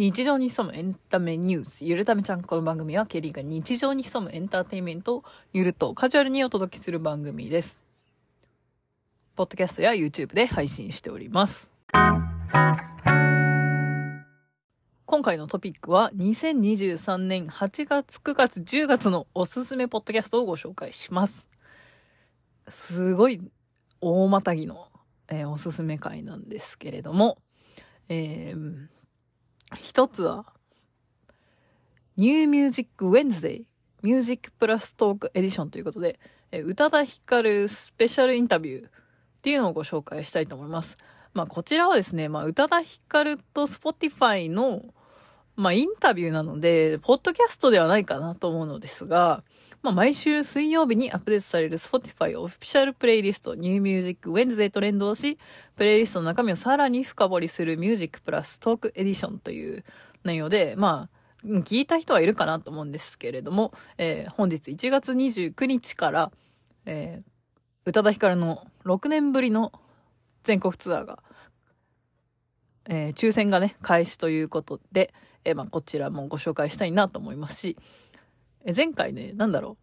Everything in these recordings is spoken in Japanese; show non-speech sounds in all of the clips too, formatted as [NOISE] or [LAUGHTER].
日常に潜むエンタメニュース、ゆるためちゃん。この番組はケリーが日常に潜むエンターテインメントをゆるとカジュアルにお届けする番組です。ポッドキャストや YouTube で配信しております。今回のトピックは2023年8月、9月、10月のおすすめポッドキャストをご紹介します。すごい大またぎの、えーおすすめ回なんですけれども、えー一つは、 New Music Wednesday、Music Plus Talk Edition ということで、え宇多田ヒカルスペシャルインタビューっていうのをご紹介したいと思います。まあ、こちらはですね、まあ、宇多田ヒカルと Spotify の、まあ、インタビューなので、ポッドキャストではないかなと思うのですが、まあ、毎週水曜日にアップデートされる Spotify オフィシャルプレイリスト New Music Wednesday と連動し、プレイリストの中身をさらに深掘りする Music Plus Talk Edition という内容で、まあ、聞いた人はいるかなと思うんですけれども、えー本日1月29日から、えー宇多田ヒカルの6年ぶりの全国ツアーが、えー抽選がね、開始ということで、えーまあ、こちらもご紹介したいなと思いますし、前回ね、なんだろ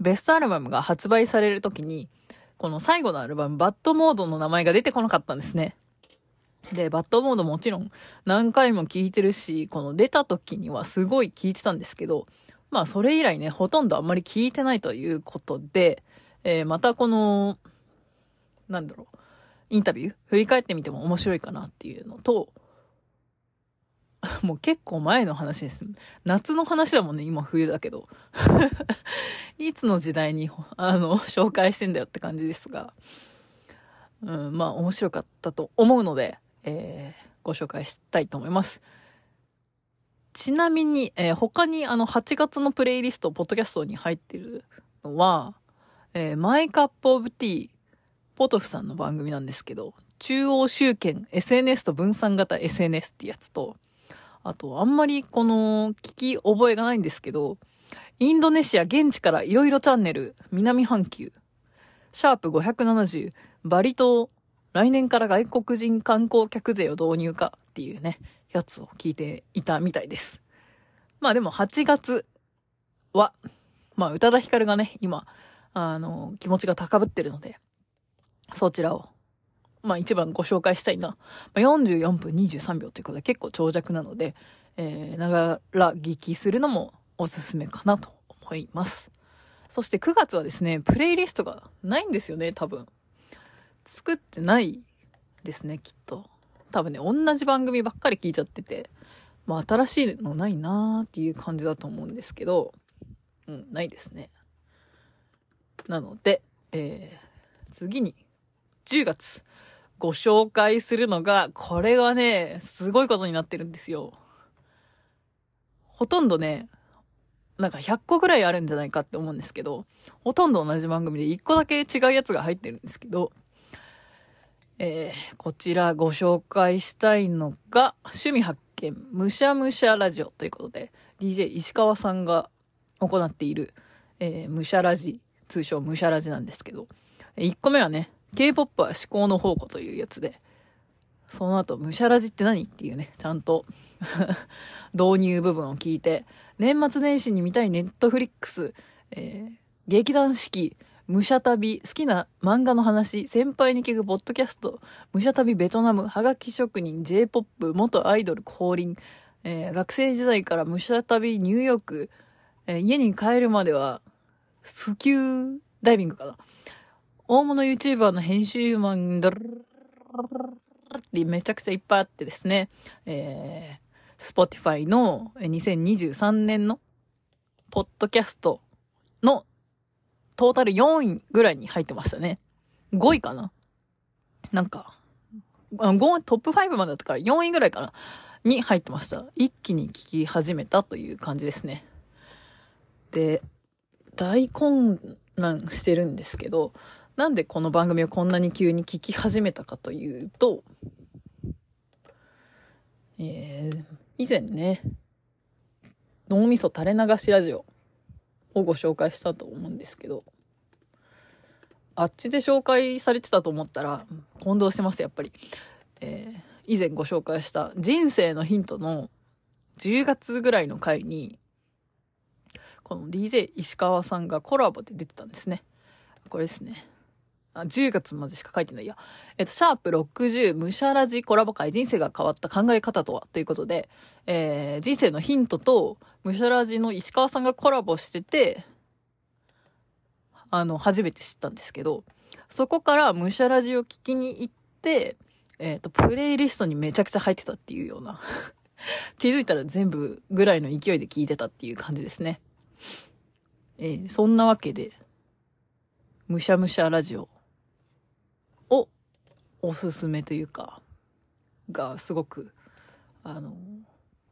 う、ベストアルバムが発売される時に、この最後のアルバム、バッドモードの名前が出てこなかったんですね。で、バッドモードもちろん何回も聞いてるし、この出た時にはすごい聞いてたんですけど、まあそれ以来ね、ほとんどあんまり聞いてないということで、えーまたこの、なんだろう、インタビュー振り返ってみても面白いかなっていうのと、[LAUGHS] もう結構前の話です。夏の話だもんね、今冬だけど。[LAUGHS] いつの時代に、あの、紹介してんだよって感じですが、うん、まあ面白かったと思うので、えーご紹介したいと思います。ちなみに、えー他にあの8月のプレイリスト、ポッドキャストに入ってるのは、えーマイカップオブティー、ポトフさんの番組なんですけど、中央集権 SNS と分散型 SNS ってやつと、あとあんまりこの聞き覚えがないんですけど、インドネシア現地からいろいろチャンネル、南半球、シャープ570、バリ島、来年から外国人観光客税を導入かっていうね、やつを聞いていたみたいです。まあでも8月は、まあ宇多田ヒカルがね、今、あの、気持ちが高ぶってるので、そちらを、まあ一番ご紹介したいな。まあ、44分23秒ということで結構長尺なので、えー、ながら聞きするのもおすすめかなと思います。そして9月はですね、プレイリストがないんですよね、多分。作ってないですね、きっと。多分ね、同じ番組ばっかり聞いちゃってて、まあ新しいのないなーっていう感じだと思うんですけど、うん、ないですね。なので、えー、次に、10月、ご紹介するのが、これはね、すごいことになってるんですよ。ほとんどね、なんか100個ぐらいあるんじゃないかって思うんですけど、ほとんど同じ番組で1個だけ違うやつが入ってるんですけど、えー、こちらご紹介したいのが、趣味発見、むしゃむしゃラジオということで、DJ 石川さんが行っている、えー、むしゃラジ、通称むしゃラジなんですけど、1個目はね、K-POP は思考の宝庫というやつで、その後、むしゃラジって何っていうね、ちゃんと [LAUGHS] 導入部分を聞いて、年末年始に見たいネットフリックス、えー劇団四季、武者旅、好きな漫画の話、先輩に聞くポッドキャスト、武者旅ベトナム、はがき職人、J-POP、元アイドル降臨、えー学生時代から武者旅ニューヨーク、えー家に帰るまでは、スキューダイビングかな。大物 YouTuber の編集マン、ドルルルルルルってめちゃくちゃいっぱいあってですね、えー、Spotify の2023年のポッドキャストのトータル4位ぐらいに入ってましたね。5位かななんか、5トップ5までだったから4位ぐらいかなに入ってました。一気に聞き始めたという感じですね。で、大混乱してるんですけど、なんでこの番組をこんなに急に聞き始めたかというと、えー、以前ね、脳みそ垂れ流しラジオをご紹介したと思うんですけど、あっちで紹介されてたと思ったら、混同してました、やっぱり。えー以前ご紹介した人生のヒントの10月ぐらいの回に、この DJ 石川さんがコラボで出てたんですね。これですね。あ、10月までしか書いてないや。えっと、シャープ60、ムシャラジコラボ会、人生が変わった考え方とは？ということで、えー、人生のヒントと、ムシャラジの石川さんがコラボしてて、あの、初めて知ったんですけど、そこからムシャラジを聞きに行って、えっ、ー、と、プレイリストにめちゃくちゃ入ってたっていうような [LAUGHS] 気づいたら全部ぐらいの勢いで聞いてたっていう感じですね。えー、そんなわけで、むしゃむしゃラジオおすすめというか、がすごく、あの、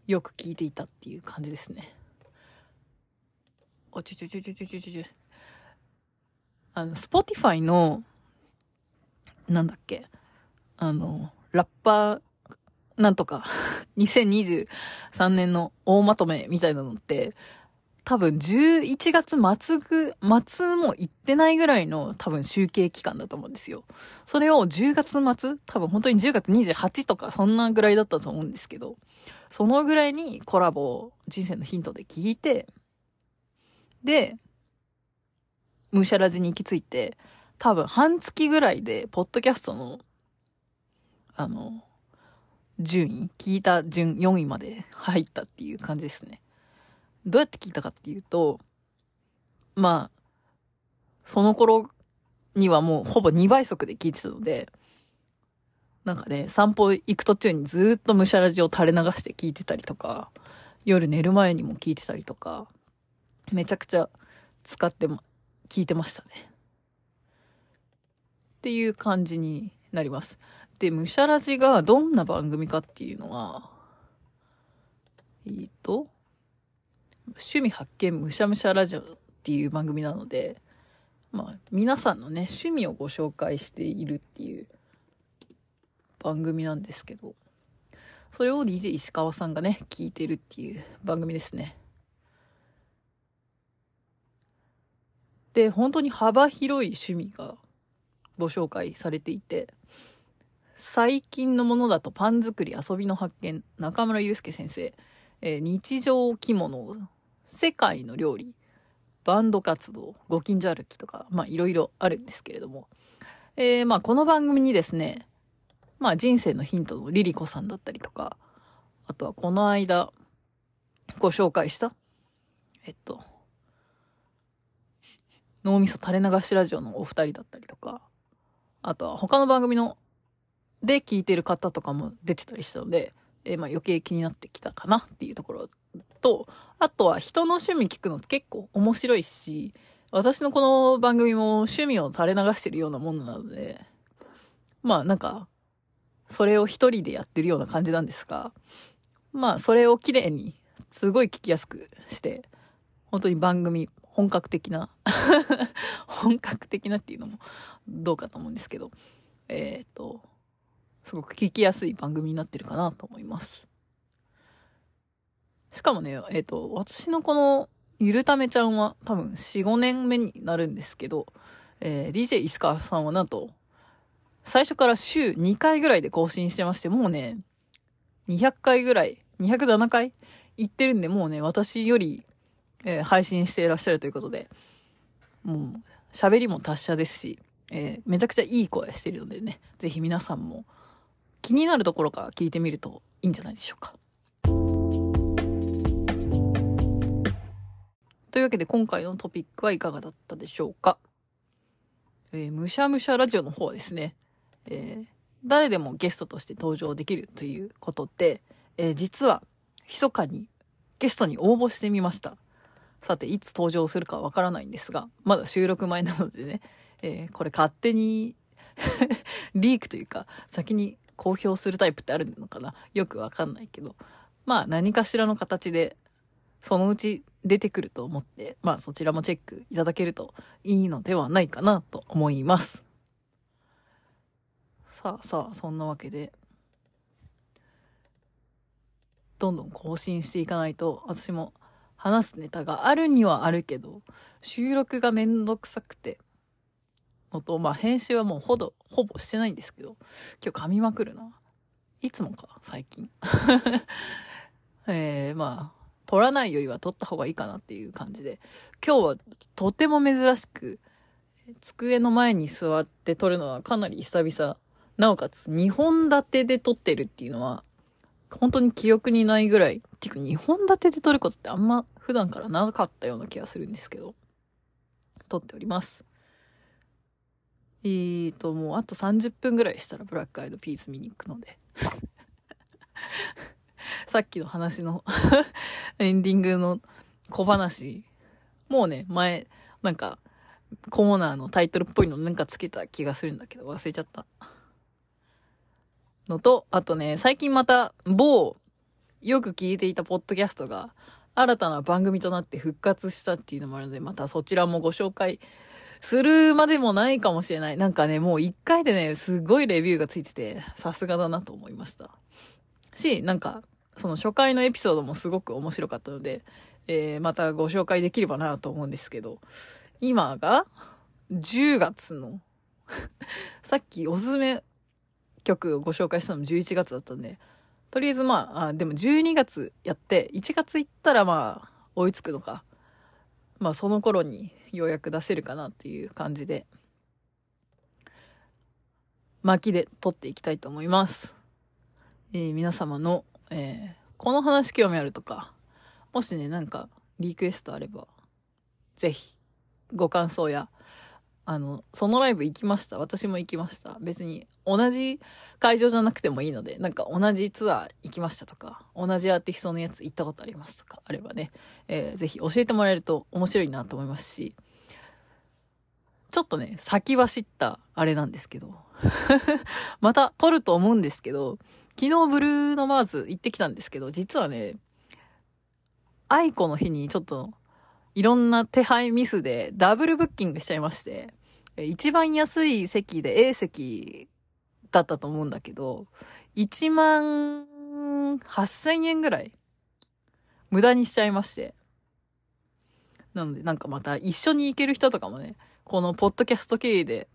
よく聞いていたっていう感じですね。あ、ちょちょちょちょちょちょちょ。あの、 Spotify の、なんだっけ、あの、ラッパー、なんとか、[LAUGHS] 2023年の大まとめみたいなのって、多分11月末ぐ、末も行ってないぐらいの多分集計期間だと思うんですよ。それを10月末多分本当に10月28とかそんなぐらいだったと思うんですけど、そのぐらいにコラボを人生のヒントで聞いて、で、ムーシャラジに行き着いて、多分半月ぐらいで、ポッドキャストの、あの、順位、聞いた順4位まで入ったっていう感じですね。どうやって聞いたかっていうと、まあ、その頃にはもうほぼ2倍速で聞いてたので、なんかね、散歩行く途中にずっとむしゃらじを垂れ流して聞いてたりとか、夜寝る前にも聞いてたりとか、めちゃくちゃ使っても、聞いてましたね。っていう感じになります。で、むしゃらじがどんな番組かっていうのは、えっ、と、趣味発見むしゃむしゃラジオっていう番組なので、まあ、皆さんのね、趣味をご紹介しているっていう番組なんですけど、それを DJ 石川さんがね、聞いてるっていう番組ですね。で、本当に幅広い趣味がご紹介されていて、最近のものだとパン作り遊びの発見、中村祐介先生、えー、日常着物世界の料理、バンド活動、ご近所歩きとか、まあいろいろあるんですけれども、えー、まあこの番組にですね、まあ人生のヒントのリリコさんだったりとか、あとはこの間ご紹介した、えっと、脳みそ垂れ流しラジオのお二人だったりとか、あとは他の番組ので聞いてる方とかも出てたりしたので、えー、まあ余計気になってきたかなっていうところと、あとは人の趣味聞くのって結構面白いし、私のこの番組も趣味を垂れ流してるようなものなので、まあなんか、それを一人でやってるような感じなんですが、まあそれを綺麗に、すごい聞きやすくして、本当に番組、本格的な [LAUGHS] 本格的なっていうのもどうかと思うんですけど、えっ、ー、と、すごく聞きやすい番組になってるかなと思います。しかもね、えっ、ー、と、私のこの、ゆるためちゃんは多分4、5年目になるんですけど、えー、DJ 石川さんはなんと、最初から週2回ぐらいで更新してまして、もうね、200回ぐらい、207回行ってるんで、もうね、私より、えー、配信していらっしゃるということで、もう、喋りも達者ですし、えー、めちゃくちゃいい声してるのでね、ぜひ皆さんも気になるところから聞いてみるといいんじゃないでしょうか。というわけで今回のトピックはいかがだったでしょうか？えー、むしゃむしゃラジオの方はですね、えー、誰でもゲストとして登場できるということで、えー、実は、密かにゲストに応募してみました。さて、いつ登場するかわからないんですが、まだ収録前なのでね、えー、これ勝手に [LAUGHS] リークというか、先に公表するタイプってあるのかな？よくわかんないけど、まあ何かしらの形でそのうち出てくると思って、まあそちらもチェックいただけるといいのではないかなと思います。さあさあ、そんなわけで、どんどん更新していかないと、私も話すネタがあるにはあるけど、収録がめんどくさくて、のと、まあ編集はもうほど、ほぼしてないんですけど、今日噛みまくるな。いつもか、最近。[LAUGHS] えー、まあ、撮らないよりは撮った方がいいかなっていう感じで、今日はとても珍しく、机の前に座って撮るのはかなり久々。なおかつ、2本立てで撮ってるっていうのは、本当に記憶にないぐらい。っていうか、2本立てで撮ることってあんま普段からなかったような気がするんですけど、撮っております。えーと、もうあと30分ぐらいしたらブラックアイドピース見に行くので。さっきの話の [LAUGHS] エンディングの小話、もうね、前、なんか、コーナーのタイトルっぽいのなんかつけた気がするんだけど、忘れちゃった。のと、あとね、最近また某、よく聞いていたポッドキャストが、新たな番組となって復活したっていうのもあるので、またそちらもご紹介するまでもないかもしれない。なんかね、もう一回でね、すごいレビューがついてて、さすがだなと思いました。し、なんか、その初回のエピソードもすごく面白かったので、えー、またご紹介できればなと思うんですけど、今が10月の [LAUGHS] さっきおすすめ曲をご紹介したのも11月だったんで、とりあえずまあ、あでも12月やって、1月行ったらまあ、追いつくのか。まあその頃にようやく出せるかなっていう感じで、巻きで撮っていきたいと思います。えー、皆様の、えー、この話興味あるとか、もしね、なんかリクエストあれば、ぜひ、ご感想や、あの、そのライブ行きました？私も行きました。別に同じ会場じゃなくてもいいので、なんか同じツアー行きましたとか、同じアーティストのやつ行ったことありますとかあればね、えー、ぜひ教えてもらえると面白いなと思いますし、ちょっとね、先走ったあれなんですけど、[LAUGHS] また撮ると思うんですけど、昨日ブルーノマーズ行ってきたんですけど、実はね、愛子の日にちょっといろんな手配ミスでダブルブッキングしちゃいまして、一番安い席で A 席だったと思うんだけど、1万8000円ぐらい無駄にしちゃいまして。なのでなんかまた一緒に行ける人とかもね、このポッドキャスト経由で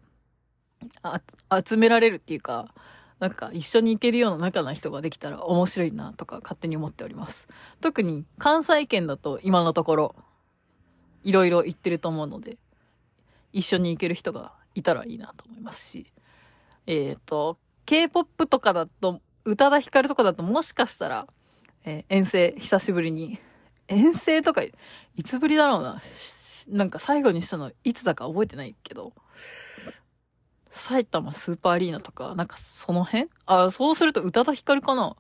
集められるっていうか、なんか一緒に行けるような仲な人ができたら面白いなとか勝手に思っております。特に関西圏だと今のところいろいろ行ってると思うので、一緒に行ける人がいたらいいなと思いますし、えっ、ー、と、K-POP とかだと、宇多田ヒカルとかだともしかしたら、えー、遠征久しぶりに、遠征とか、いつぶりだろうな。なんか最後にしたのいつだか覚えてないけど、埼玉スーパーアリーナとか、なんかその辺？あ、そうすると宇多田ヒカルかな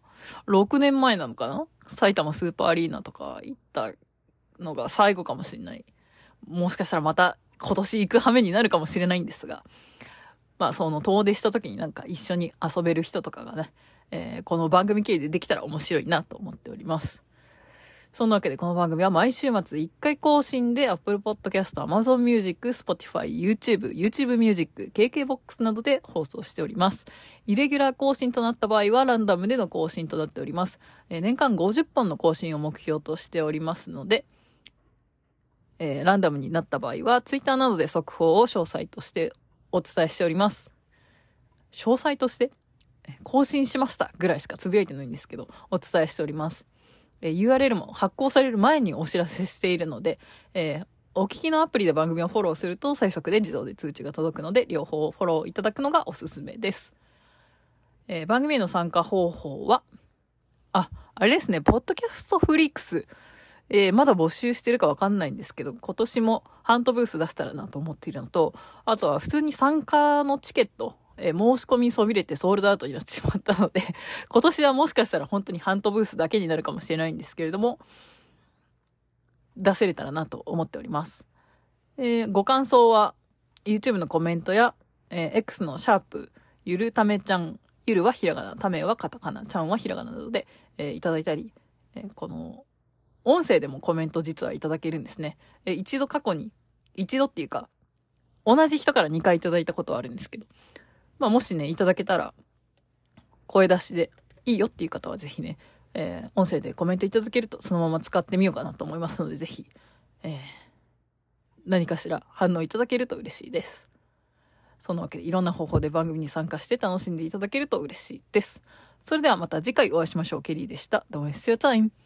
?6 年前なのかな？埼玉スーパーアリーナとか行ったのが最後かもしれない。もしかしたらまた今年行く羽目になるかもしれないんですが、まあその遠出した時になんか一緒に遊べる人とかがね、えー、この番組経由でできたら面白いなと思っております。そんなわけでこの番組は毎週末1回更新で Apple Podcast、Amazon Music、Spotify、YouTube、YouTube Music、KKBOX などで放送しております。イレギュラー更新となった場合はランダムでの更新となっております。えー、年間50本の更新を目標としておりますので、えー、ランダムになった場合は、ツイッターなどで速報を詳細としてお伝えしております。詳細として？更新しましたぐらいしかつぶやいてないんですけど、お伝えしております。えー、URL も発行される前にお知らせしているので、えー、お聞きのアプリで番組をフォローすると最速で自動で通知が届くので、両方フォローいただくのがおすすめです。えー、番組への参加方法は、あ、あれですね、ポッドキャストフリックス。えー、まだ募集してるかわかんないんですけど、今年もハントブース出したらなと思っているのと、あとは普通に参加のチケット、えー、申し込みそびれてソールドアウトになってしまったので [LAUGHS] 今年はもしかしたら本当にハントブースだけになるかもしれないんですけれども、出せれたらなと思っております。えー、ご感想は、YouTube のコメントや、えー、X のシャープ、ゆるためちゃん、ゆるはひらがな、ためはカタカナ、ちゃんはひらがななどで、えー、いただいたり、えー、この、音声でもコメント実はいただけるんですね。え、一度過去に、一度っていうか、同じ人から2回いただいたことはあるんですけど、まあもしね、いただけたら、声出しでいいよっていう方はぜひね、えー、音声でコメントいただけるとそのまま使ってみようかなと思いますので、ぜひ、えー、何かしら反応いただけると嬉しいです。そのわけでいろんな方法で番組に参加して楽しんでいただけると嬉しいです。それではまた次回お会いしましょう。ケリーでした。Don't waste your time.